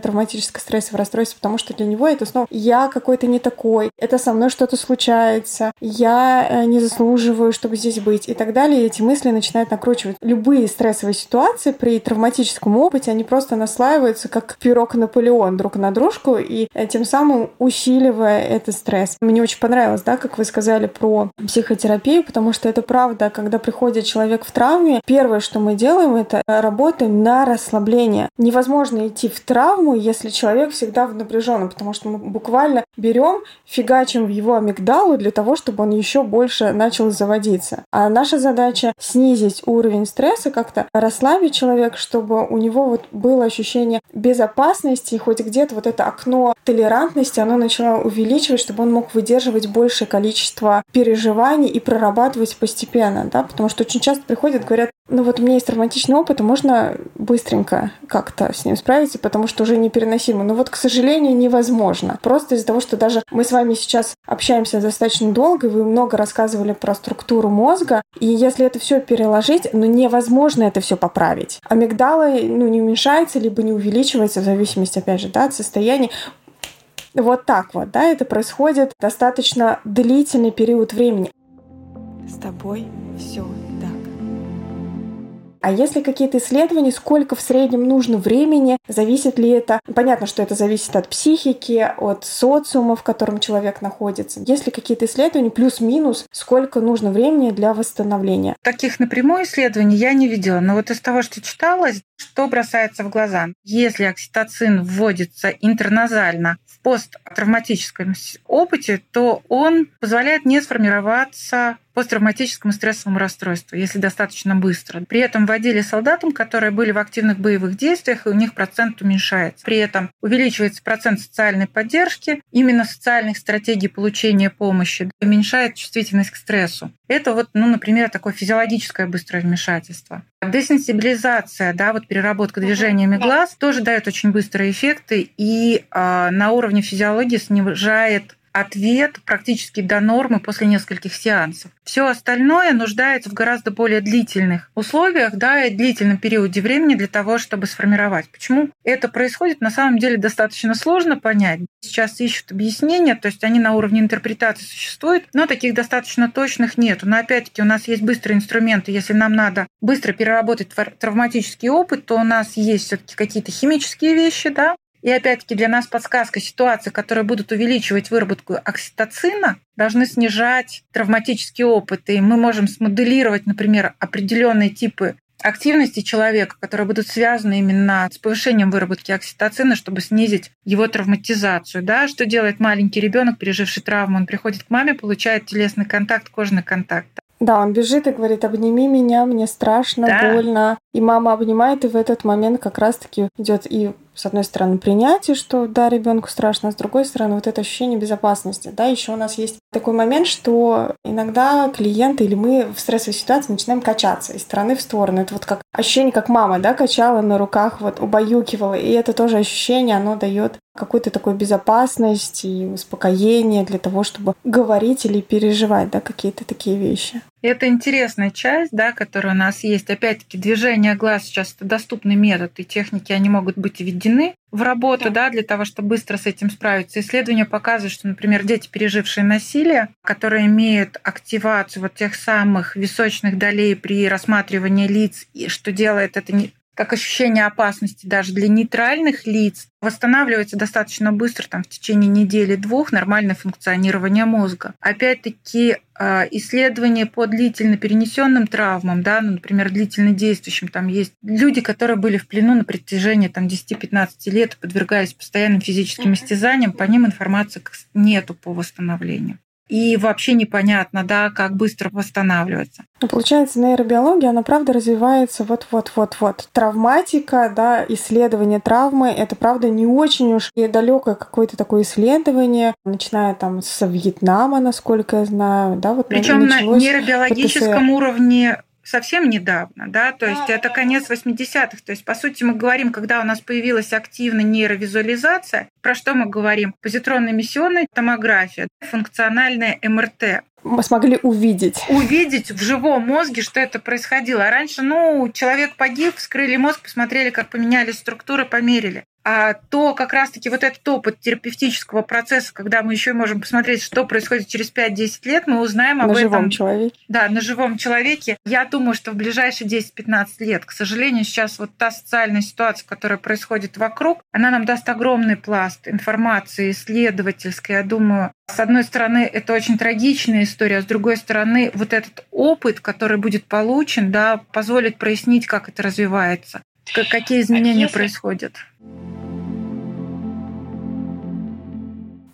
[SPEAKER 3] травматическое стрессовое расстройство, потому что для него это снова я какой-то не такой, это со мной что-то случается, я э, не заслуживаю, чтобы здесь быть и так далее. И эти мысли начинают накручивать. Любые стрессовые ситуации при травматическом опыте, они просто наслаиваются как пирог Наполеон друг на дружку и э, тем самым усиливая этот стресс. Мне очень понравилось, да, как вы сказали про психотерапию, потому что это правда, когда приходит человек в травме, первое, что мы делаем, это работаем на расслабление. Невозможно идти в травму, если человек всегда в напряженном, потому что мы буквально берем, фигачим в его амигдалу для того, чтобы он еще больше начал заводиться. А наша Наша задача снизить уровень стресса, как-то расслабить человека, чтобы у него вот было ощущение безопасности, и хоть где-то вот это окно толерантности, оно начало увеличивать, чтобы он мог выдерживать большее количество переживаний и прорабатывать постепенно, да, потому что очень часто приходят, говорят, ну вот у меня есть травматичный опыт, и можно быстренько как-то с ним справиться, потому что уже непереносимо. Но вот, к сожалению, невозможно. Просто из-за того, что даже мы с вами сейчас общаемся достаточно долго, и вы много рассказывали про структуру мозга, и если это все переложить, ну невозможно это все поправить. Амигдала ну, не уменьшается, либо не увеличивается, в зависимости, опять же, да, от состояния. Вот так вот, да, это происходит достаточно длительный период времени.
[SPEAKER 1] С тобой все
[SPEAKER 3] а есть ли какие-то исследования, сколько в среднем нужно времени, зависит ли это? Понятно, что это зависит от психики, от социума, в котором человек находится. Есть ли какие-то исследования, плюс-минус, сколько нужно времени для восстановления?
[SPEAKER 4] Таких напрямую исследований я не видела, но вот из того, что читалось, что бросается в глаза? Если окситоцин вводится интерназально в посттравматическом опыте, то он позволяет не сформироваться посттравматическому стрессовому расстройству, если достаточно быстро. При этом вводили солдатам, которые были в активных боевых действиях, и у них процент уменьшается. При этом увеличивается процент социальной поддержки, именно социальных стратегий получения помощи, уменьшает чувствительность к стрессу. Это вот, ну, например, такое физиологическое быстрое вмешательство. Десенсибилизация, да, вот переработка движениями глаз тоже дает очень быстрые эффекты и э, на уровне физиологии снижает ответ практически до нормы после нескольких сеансов. Все остальное нуждается в гораздо более длительных условиях, да, и длительном периоде времени для того, чтобы сформировать. Почему это происходит, на самом деле достаточно сложно понять. Сейчас ищут объяснения, то есть они на уровне интерпретации существуют, но таких достаточно точных нет. Но опять-таки у нас есть быстрые инструменты. Если нам надо быстро переработать травматический опыт, то у нас есть все-таки какие-то химические вещи, да, и опять-таки для нас подсказка ситуации, которые будут увеличивать выработку окситоцина, должны снижать травматический опыт. И мы можем смоделировать, например, определенные типы активности человека, которые будут связаны именно с повышением выработки окситоцина, чтобы снизить его травматизацию. Да? Что делает маленький ребенок, переживший травму? Он приходит к маме, получает телесный контакт, кожный контакт.
[SPEAKER 3] Да, он бежит и говорит, обними меня, мне страшно, да. больно. И мама обнимает, и в этот момент как раз-таки идет и с одной стороны, принятие, что да, ребенку страшно, а с другой стороны, вот это ощущение безопасности. Да, еще у нас есть такой момент, что иногда клиенты или мы в стрессовой ситуации начинаем качаться из стороны в сторону. Это вот как ощущение, как мама, да, качала на руках, вот убаюкивала. И это тоже ощущение, оно дает какую-то такую безопасность и успокоение для того, чтобы говорить или переживать, да, какие-то такие вещи.
[SPEAKER 4] Это интересная часть, да, которая у нас есть. Опять-таки, движение глаз сейчас это доступный метод, и техники, они могут быть введены в работу, да. да, для того, чтобы быстро с этим справиться. Исследования показывают, что, например, дети, пережившие насилие, которые имеют активацию вот тех самых височных долей при рассматривании лиц, и что делает это не как ощущение опасности даже для нейтральных лиц, восстанавливается достаточно быстро, там, в течение недели-двух, нормальное функционирование мозга. Опять-таки, а, исследования по длительно перенесенным травмам, да, ну, например, длительно действующим, там есть люди, которые были в плену на протяжении там, 10-15 лет, подвергаясь постоянным физическим истязаниям, по ним информации нету по восстановлению. И вообще непонятно, да, как быстро восстанавливаться.
[SPEAKER 3] Ну, получается, нейробиология, она правда развивается вот-вот-вот-вот. Травматика, да, исследование травмы, это правда не очень уж и далекое какое-то такое исследование, начиная там с Вьетнама, насколько я знаю, да, вот
[SPEAKER 4] Причем на нейробиологическом уровне совсем недавно, да, то есть это конец 80-х, то есть по сути мы говорим, когда у нас появилась активная нейровизуализация, про что мы говорим? Позитронно-эмиссионная томография, функциональная МРТ.
[SPEAKER 3] Мы смогли увидеть.
[SPEAKER 4] Увидеть в живом мозге, что это происходило. А раньше, ну, человек погиб, вскрыли мозг, посмотрели, как поменялись структуры, померили то как раз-таки вот этот опыт терапевтического процесса, когда мы еще можем посмотреть, что происходит через 5-10 лет, мы узнаем об
[SPEAKER 3] на
[SPEAKER 4] этом.
[SPEAKER 3] На живом человеке.
[SPEAKER 4] Да, на живом человеке. Я думаю, что в ближайшие 10-15 лет, к сожалению, сейчас вот та социальная ситуация, которая происходит вокруг, она нам даст огромный пласт информации исследовательской. Я думаю, с одной стороны, это очень трагичная история, а с другой стороны, вот этот опыт, который будет получен, да, позволит прояснить, как это развивается, какие изменения а если... происходят.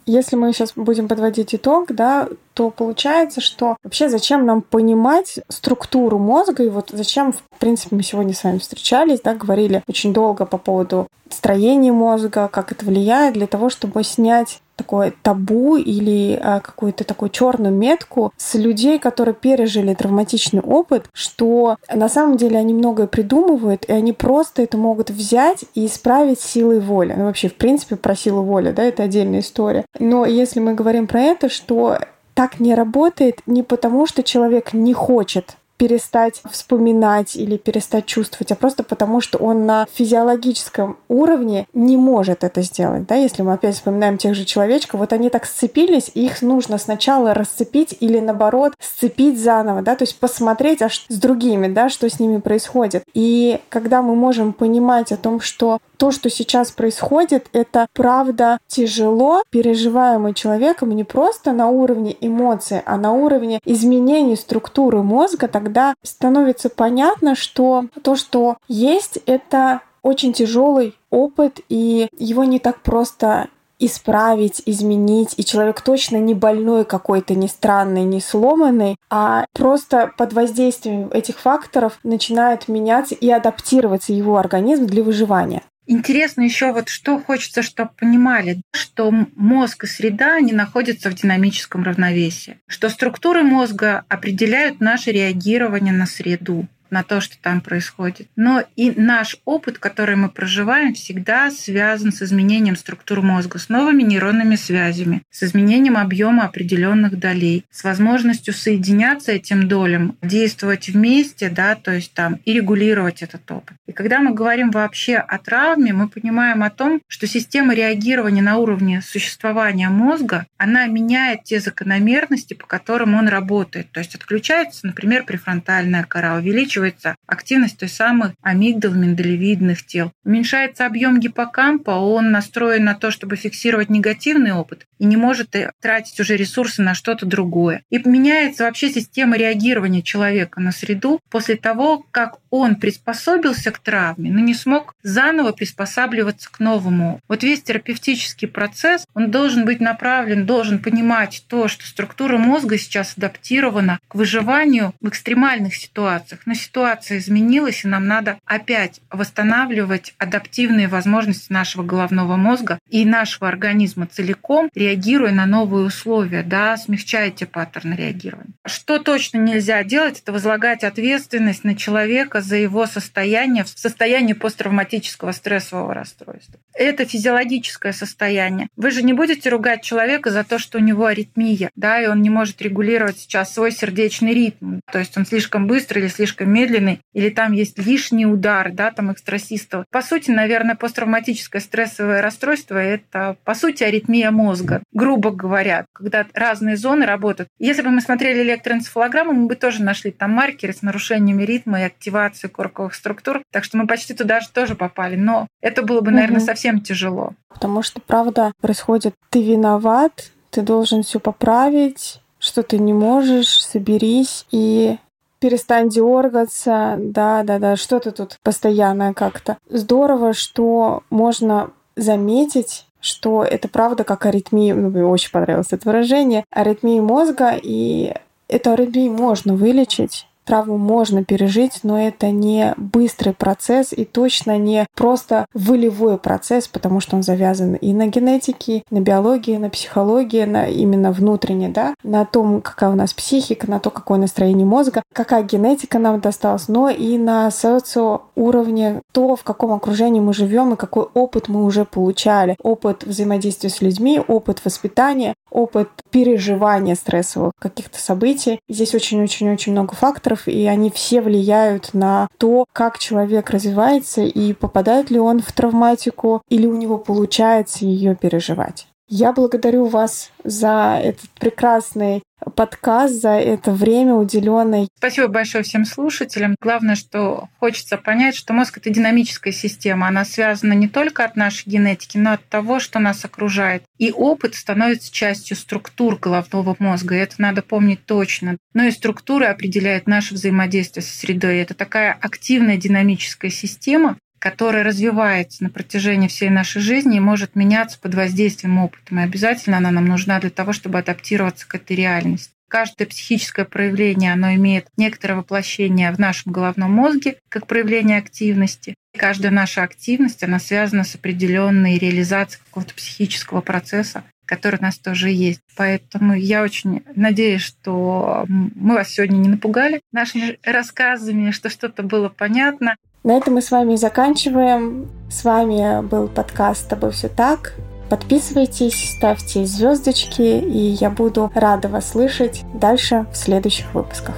[SPEAKER 3] Если мы сейчас будем подводить итог, да, то получается, что вообще зачем нам понимать структуру мозга, и вот зачем, в принципе, мы сегодня с вами встречались, да, говорили очень долго по поводу строения мозга, как это влияет, для того, чтобы снять такое табу или а, какую-то такую черную метку с людей, которые пережили травматичный опыт, что на самом деле они многое придумывают, и они просто это могут взять и исправить силой воли. Ну, вообще, в принципе, про силу воли, да, это отдельная история. Но если мы говорим про это, что так не работает не потому, что человек не хочет перестать вспоминать или перестать чувствовать, а просто потому, что он на физиологическом уровне не может это сделать. Да? Если мы опять вспоминаем тех же человечков, вот они так сцепились, их нужно сначала расцепить или наоборот сцепить заново, да, то есть посмотреть а с другими, да, что с ними происходит. И когда мы можем понимать о том, что то, что сейчас происходит, это правда тяжело переживаемый человеком не просто на уровне эмоций, а на уровне изменений структуры мозга, тогда становится понятно, что то, что есть, это очень тяжелый опыт, и его не так просто исправить, изменить, и человек точно не больной какой-то, не странный, не сломанный, а просто под воздействием этих факторов начинает меняться и адаптироваться его организм для выживания.
[SPEAKER 4] Интересно еще вот что хочется, чтобы понимали, что мозг и среда, они находятся в динамическом равновесии, что структуры мозга определяют наше реагирование на среду на то, что там происходит. Но и наш опыт, который мы проживаем, всегда связан с изменением структур мозга, с новыми нейронными связями, с изменением объема определенных долей, с возможностью соединяться этим долям, действовать вместе, да, то есть там и регулировать этот опыт. И когда мы говорим вообще о травме, мы понимаем о том, что система реагирования на уровне существования мозга, она меняет те закономерности, по которым он работает. То есть отключается, например, префронтальная кора, увеличивается увеличивается активность той самой амигдал миндалевидных тел. Уменьшается объем гиппокампа, он настроен на то, чтобы фиксировать негативный опыт и не может тратить уже ресурсы на что-то другое. И меняется вообще система реагирования человека на среду после того, как он приспособился к травме, но не смог заново приспосабливаться к новому. Вот весь терапевтический процесс, он должен быть направлен, должен понимать то, что структура мозга сейчас адаптирована к выживанию в экстремальных ситуациях. Но ситуация изменилась, и нам надо опять восстанавливать адаптивные возможности нашего головного мозга и нашего организма целиком, реагируя на новые условия, да, смягчая те паттерны реагирования. Что точно нельзя делать, это возлагать ответственность на человека за его состояние в состоянии посттравматического стрессового расстройства. Это физиологическое состояние. Вы же не будете ругать человека за то, что у него аритмия, да, и он не может регулировать сейчас свой сердечный ритм, то есть он слишком быстрый или слишком медленный, или там есть лишний удар, да, там экстрасистол. По сути, наверное, посттравматическое стрессовое расстройство – это, по сути, аритмия мозга, грубо говоря, когда разные зоны работают. Если бы мы смотрели электроэнцефалограмму, мы бы тоже нашли там маркеры с нарушениями ритма и активацией корковых структур, так что мы почти туда же тоже попали. Но это было бы, наверное, угу. совсем тяжело.
[SPEAKER 3] Потому что, правда, происходит, ты виноват, ты должен все поправить, что ты не можешь, соберись и перестань дергаться, да, да, да, что-то тут постоянное как-то. Здорово, что можно заметить что это правда как аритмия, ну, мне очень понравилось это выражение, аритмия мозга, и эту аритмию можно вылечить, Травму можно пережить, но это не быстрый процесс и точно не просто волевой процесс, потому что он завязан и на генетике, на биологии, на психологии, на именно внутренне, да, на том, какая у нас психика, на то, какое настроение мозга, какая генетика нам досталась, но и на социоуровне, то, в каком окружении мы живем и какой опыт мы уже получали. Опыт взаимодействия с людьми, опыт воспитания, опыт переживания стрессовых каких-то событий. Здесь очень-очень-очень много факторов, и они все влияют на то, как человек развивается и попадает ли он в травматику или у него получается ее переживать. Я благодарю вас за этот прекрасный подкаст, за это время уделенное.
[SPEAKER 4] Спасибо большое всем слушателям. Главное, что хочется понять, что мозг — это динамическая система. Она связана не только от нашей генетики, но от того, что нас окружает. И опыт становится частью структур головного мозга, и это надо помнить точно. Но и структуры определяют наше взаимодействие со средой. Это такая активная динамическая система, которая развивается на протяжении всей нашей жизни и может меняться под воздействием опыта. И обязательно она нам нужна для того, чтобы адаптироваться к этой реальности. Каждое психическое проявление, оно имеет некоторое воплощение в нашем головном мозге, как проявление активности. Каждая наша активность, она связана с определенной реализацией какого-то психического процесса, который у нас тоже есть. Поэтому я очень надеюсь, что мы вас сегодня не напугали нашими рассказами, что что-то было понятно.
[SPEAKER 3] На этом мы с вами заканчиваем. С вами был подкаст «С тобой все так». Подписывайтесь, ставьте звездочки, и я буду рада вас слышать дальше в следующих выпусках.